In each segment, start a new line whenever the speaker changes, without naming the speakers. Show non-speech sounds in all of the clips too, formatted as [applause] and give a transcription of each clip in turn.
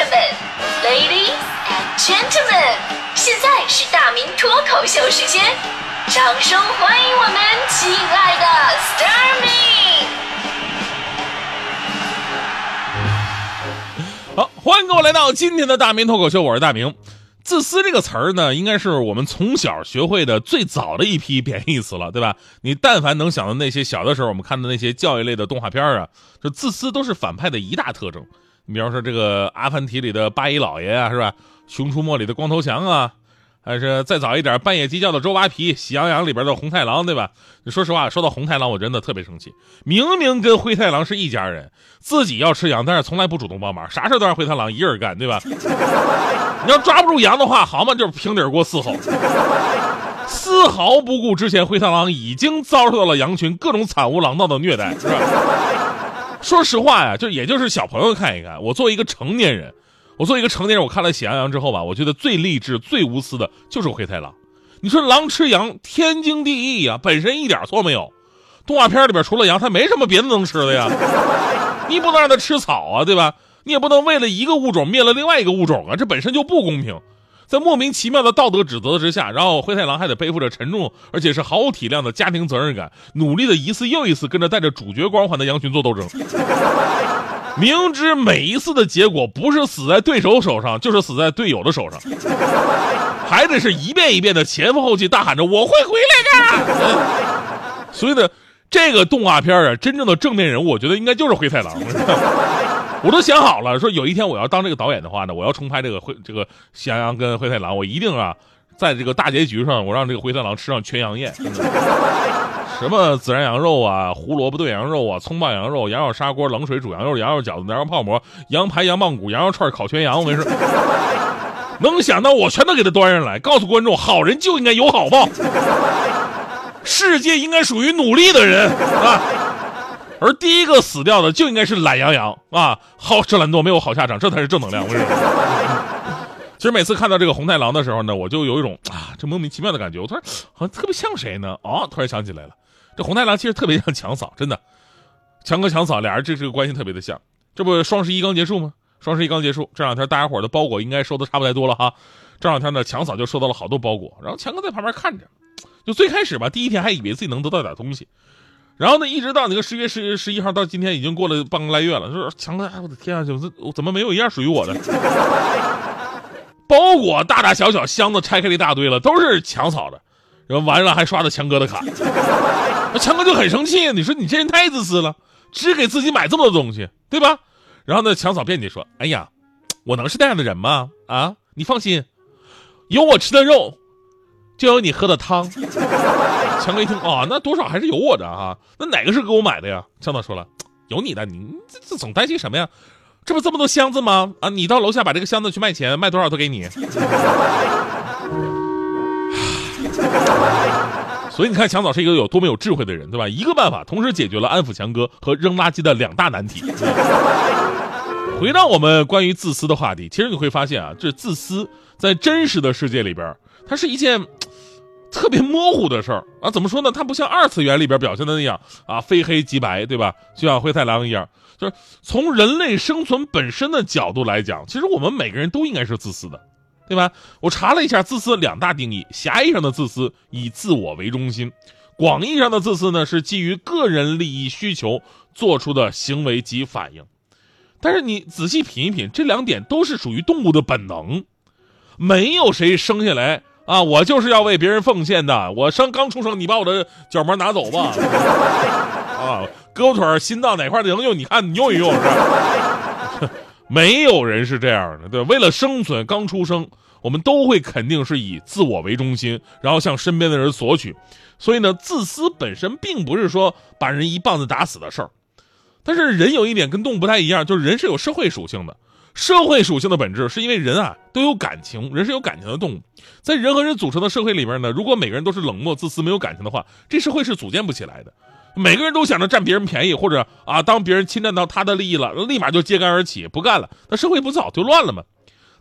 们，Ladies and Gentlemen，现在是大明脱口秀时间，掌声欢迎我们亲爱的 s t a r m
y 好，欢迎各位来到今天的大明脱口秀，我是大明。自私这个词儿呢，应该是我们从小学会的最早的一批贬义词了，对吧？你但凡能想到那些小的时候我们看的那些教育类的动画片啊，这自私都是反派的一大特征。你比方说这个《阿凡提》里的八一老爷啊，是吧？《熊出没》里的光头强啊，还是再早一点《半夜鸡叫的周扒皮》，《喜羊羊》里边的红太狼，对吧？你说实话，说到红太狼，我真的特别生气。明明跟灰太狼是一家人，自己要吃羊，但是从来不主动帮忙，啥事都让灰太狼一个人干，对吧？[laughs] 你要抓不住羊的话，好嘛，就是平底锅伺候，丝毫不顾之前灰太狼已经遭受到了羊群各种惨无狼道的虐待，是吧？说实话呀，就也就是小朋友看一看。我作为一个成年人，我作为一个成年人，我看了《喜羊羊》之后吧，我觉得最励志、最无私的就是灰太狼。你说狼吃羊，天经地义呀，本身一点错没有。动画片里边除了羊，它没什么别的能吃的呀。你不能让它吃草啊，对吧？你也不能为了一个物种灭了另外一个物种啊，这本身就不公平。在莫名其妙的道德指责之下，然后灰太狼还得背负着沉重而且是毫无体谅的家庭责任感，努力的一次又一次跟着带着主角光环的羊群做斗争。明知每一次的结果不是死在对手手上，就是死在队友的手上，还得是一遍一遍的前赴后继大喊着“我会回来的 [laughs] ”。所以呢，这个动画片啊，真正的正面人物，我觉得应该就是灰太狼。我都想好了，说有一天我要当这个导演的话呢，我要重拍这个灰这个喜羊羊跟灰太狼，我一定啊，在这个大结局上，我让这个灰太狼吃上全羊宴，什么孜然羊肉啊，胡萝卜炖羊肉啊，葱爆羊肉，羊肉砂锅，冷水煮羊肉，羊肉饺子，羊肉泡馍，羊排，羊棒骨，羊肉串，烤全羊，我跟你说，能想到我全都给他端上来，告诉观众，好人就应该有好报，世界应该属于努力的人啊。而第一个死掉的就应该是懒羊羊啊！好吃懒惰没有好下场，这才是正能量。我跟你说，[laughs] 其实每次看到这个红太狼的时候呢，我就有一种啊，这莫名其妙的感觉。我突然好像特别像谁呢？哦，突然想起来了，这红太狼其实特别像强嫂，真的，强哥强嫂俩人这这个关系特别的像。这不双十一刚结束吗？双十一刚结束，这两天大家伙的包裹应该收的差不太多了哈。这两天呢，强嫂就收到了好多包裹，然后强哥在旁边看着，就最开始吧，第一天还以为自己能得到点东西。然后呢，一直到那个十月十十一号到今天，已经过了半个来月了。说强哥，哎，我的天啊，怎么怎么没有一样属于我的？包裹大大小小箱子拆开了一大堆了，都是强嫂的。然后完了还刷的强哥的卡，强哥就很生气。你说你这人太自私了，只给自己买这么多东西，对吧？然后呢，强嫂辩解说：“哎呀，我能是那样的人吗？啊，你放心，有我吃的肉，就有你喝的汤。”强哥一听啊，那多少还是有我的哈。那哪个是给我买的呀？强嫂说了，有你的，你这这总担心什么呀？这不这么多箱子吗？啊，你到楼下把这个箱子去卖钱，卖多少都给你。所以你看，强嫂是一个有多么有智慧的人，对吧？一个办法同时解决了安抚强哥和扔垃圾的两大难题。回到我们关于自私的话题，其实你会发现啊，这自私在真实的世界里边，它是一件。特别模糊的事儿啊，怎么说呢？它不像二次元里边表现的那样啊，非黑即白，对吧？就像灰太狼一样，就是从人类生存本身的角度来讲，其实我们每个人都应该是自私的，对吧？我查了一下自私两大定义：狭义上的自私以自我为中心，广义上的自私呢是基于个人利益需求做出的行为及反应。但是你仔细品一品，这两点都是属于动物的本能，没有谁生下来。啊，我就是要为别人奉献的。我生刚出生，你把我的角膜拿走吧。啊，胳膊腿心脏哪块能用？你看你用一用。是 [laughs] 没有人是这样的，对为了生存，刚出生，我们都会肯定是以自我为中心，然后向身边的人索取。所以呢，自私本身并不是说把人一棒子打死的事儿。但是人有一点跟动物不太一样，就是人是有社会属性的。社会属性的本质是因为人啊都有感情，人是有感情的动物，在人和人组成的社会里边呢，如果每个人都是冷漠、自私、没有感情的话，这社会是组建不起来的。每个人都想着占别人便宜，或者啊，当别人侵占到他的利益了，立马就揭竿而起，不干了，那社会不早就乱了吗？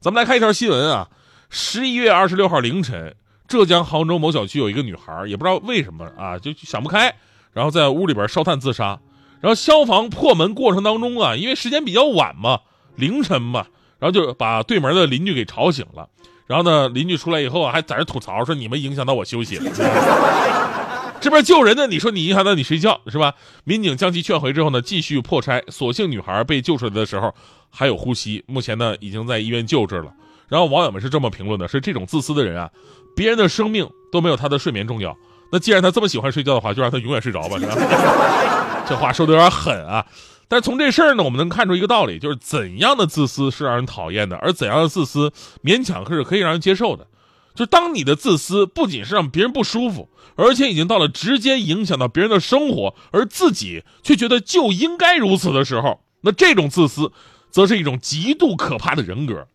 咱们来看一条新闻啊，十一月二十六号凌晨，浙江杭州某小区有一个女孩，也不知道为什么啊，就想不开，然后在屋里边烧炭自杀，然后消防破门过程当中啊，因为时间比较晚嘛。凌晨嘛，然后就把对门的邻居给吵醒了。然后呢，邻居出来以后，还在这吐槽说你们影响到我休息了。[laughs] 这边救人呢，你说你影响到你睡觉是吧？民警将其劝回之后呢，继续破拆，所幸女孩被救出来的时候还有呼吸，目前呢已经在医院救治了。然后网友们是这么评论的：是这种自私的人啊，别人的生命都没有他的睡眠重要。那既然他这么喜欢睡觉的话，就让他永远睡着吧。是吧？这话说的有点狠啊。但从这事儿呢，我们能看出一个道理，就是怎样的自私是让人讨厌的，而怎样的自私勉强是可以让人接受的。就当你的自私不仅是让别人不舒服，而且已经到了直接影响到别人的生活，而自己却觉得就应该如此的时候，那这种自私，则是一种极度可怕的人格。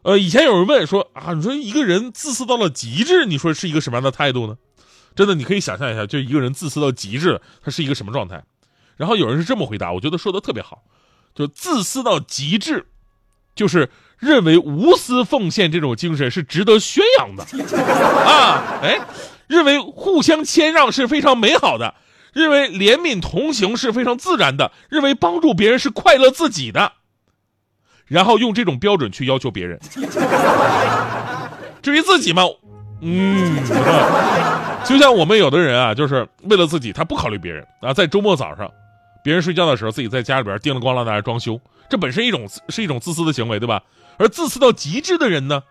呃，以前有人问说啊，你说一个人自私到了极致，你说是一个什么样的态度呢？真的，你可以想象一下，就一个人自私到极致，他是一个什么状态？然后有人是这么回答，我觉得说的特别好，就自私到极致，就是认为无私奉献这种精神是值得宣扬的 [laughs] 啊，哎，认为互相谦让是非常美好的，认为怜悯同行是非常自然的，认为帮助别人是快乐自己的，然后用这种标准去要求别人。[laughs] 至于自己嘛，嗯，就像我们有的人啊，就是为了自己，他不考虑别人啊，在周末早上。别人睡觉的时候，自己在家里边叮了咣啷在那装修，这本身一种是一种自私的行为，对吧？而自私到极致的人呢，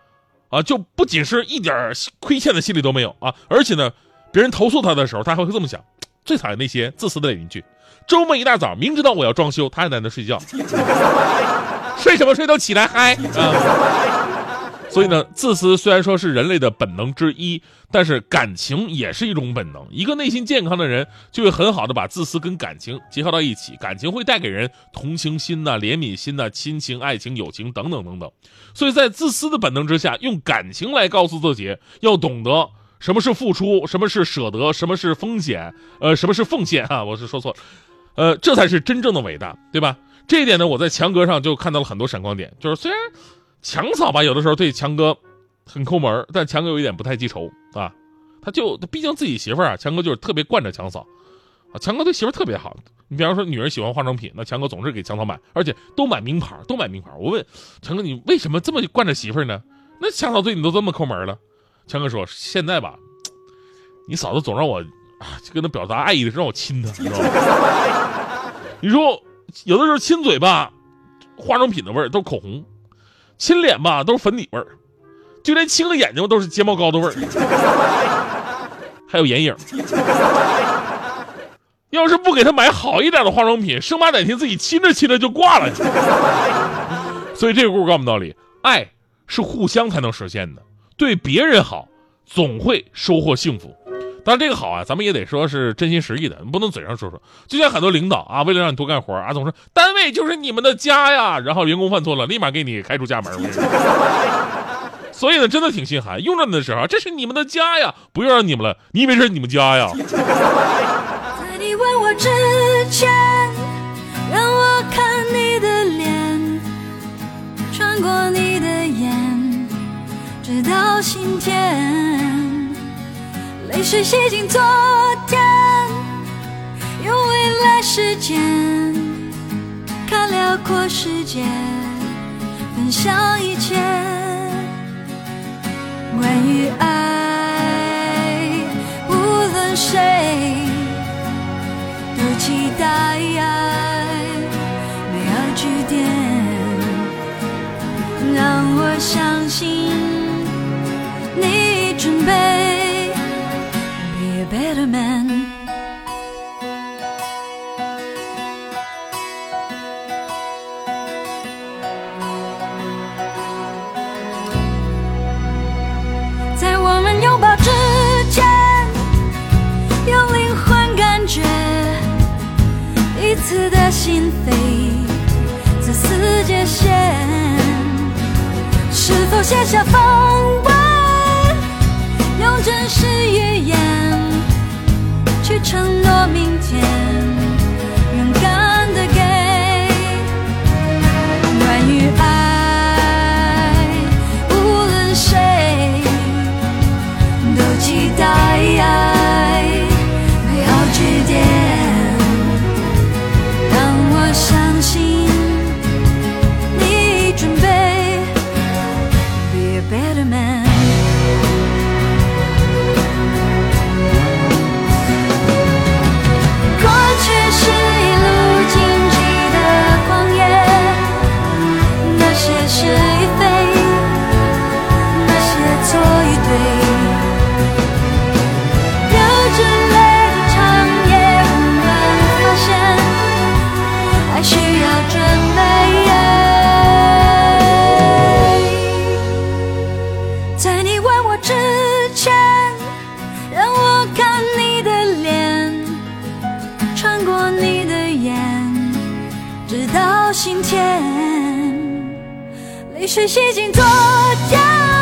啊，就不仅是一点亏欠的心理都没有啊，而且呢，别人投诉他的时候，他还会这么想：最讨厌那些自私的邻居，周末一大早明知道我要装修，他还在那睡觉，[laughs] 睡什么睡都起来嗨啊！所以呢，自私虽然说是人类的本能之一，但是感情也是一种本能。一个内心健康的人，就会很好的把自私跟感情结合到一起。感情会带给人同情心呐、怜悯心呐、亲情、爱情、友情等等等等。所以在自私的本能之下，用感情来告诉自己，要懂得什么是付出，什么是舍得，什么是风险，呃，什么是奉献啊？我是说错了，呃，这才是真正的伟大，对吧？这一点呢，我在强哥上就看到了很多闪光点，就是虽然。强嫂吧，有的时候对强哥很抠门，但强哥有一点不太记仇啊。他就毕竟自己媳妇儿啊，强哥就是特别惯着强嫂啊。强哥对媳妇儿特别好，你比方说女人喜欢化妆品，那强哥总是给强嫂买，而且都买名牌，都买名牌。我问强哥，你为什么这么惯着媳妇儿呢？那强嫂对你都这么抠门了？强哥说，现在吧，你嫂子总让我啊，跟她表达爱意的时候，让我亲她，你知道吗？你说有的时候亲嘴吧，化妆品的味儿都是口红。亲脸吧，都是粉底味儿，就连亲个眼睛都是睫毛膏的味儿，还有眼影。要是不给他买好一点的化妆品，生怕哪天自己亲着亲着就挂了。所以这个故事告诉我们道理：爱是互相才能实现的，对别人好，总会收获幸福。但，这个好啊，咱们也得说是真心实意的，你不能嘴上说说。就像很多领导啊，为了让你多干活啊，总说单位就是你们的家呀，然后员工犯错了，立马给你开除家门。[laughs] 所以呢，真的挺心寒。用着你的时候，这是你们的家呀，不用让你们了。你以为这是你们家呀？
泪水洗净昨天，用未来时间看辽阔世界，分享一切。关于爱，在我们拥抱之前，用灵魂感觉彼此的心扉，自私界限，是否写下风泪水洗净作假。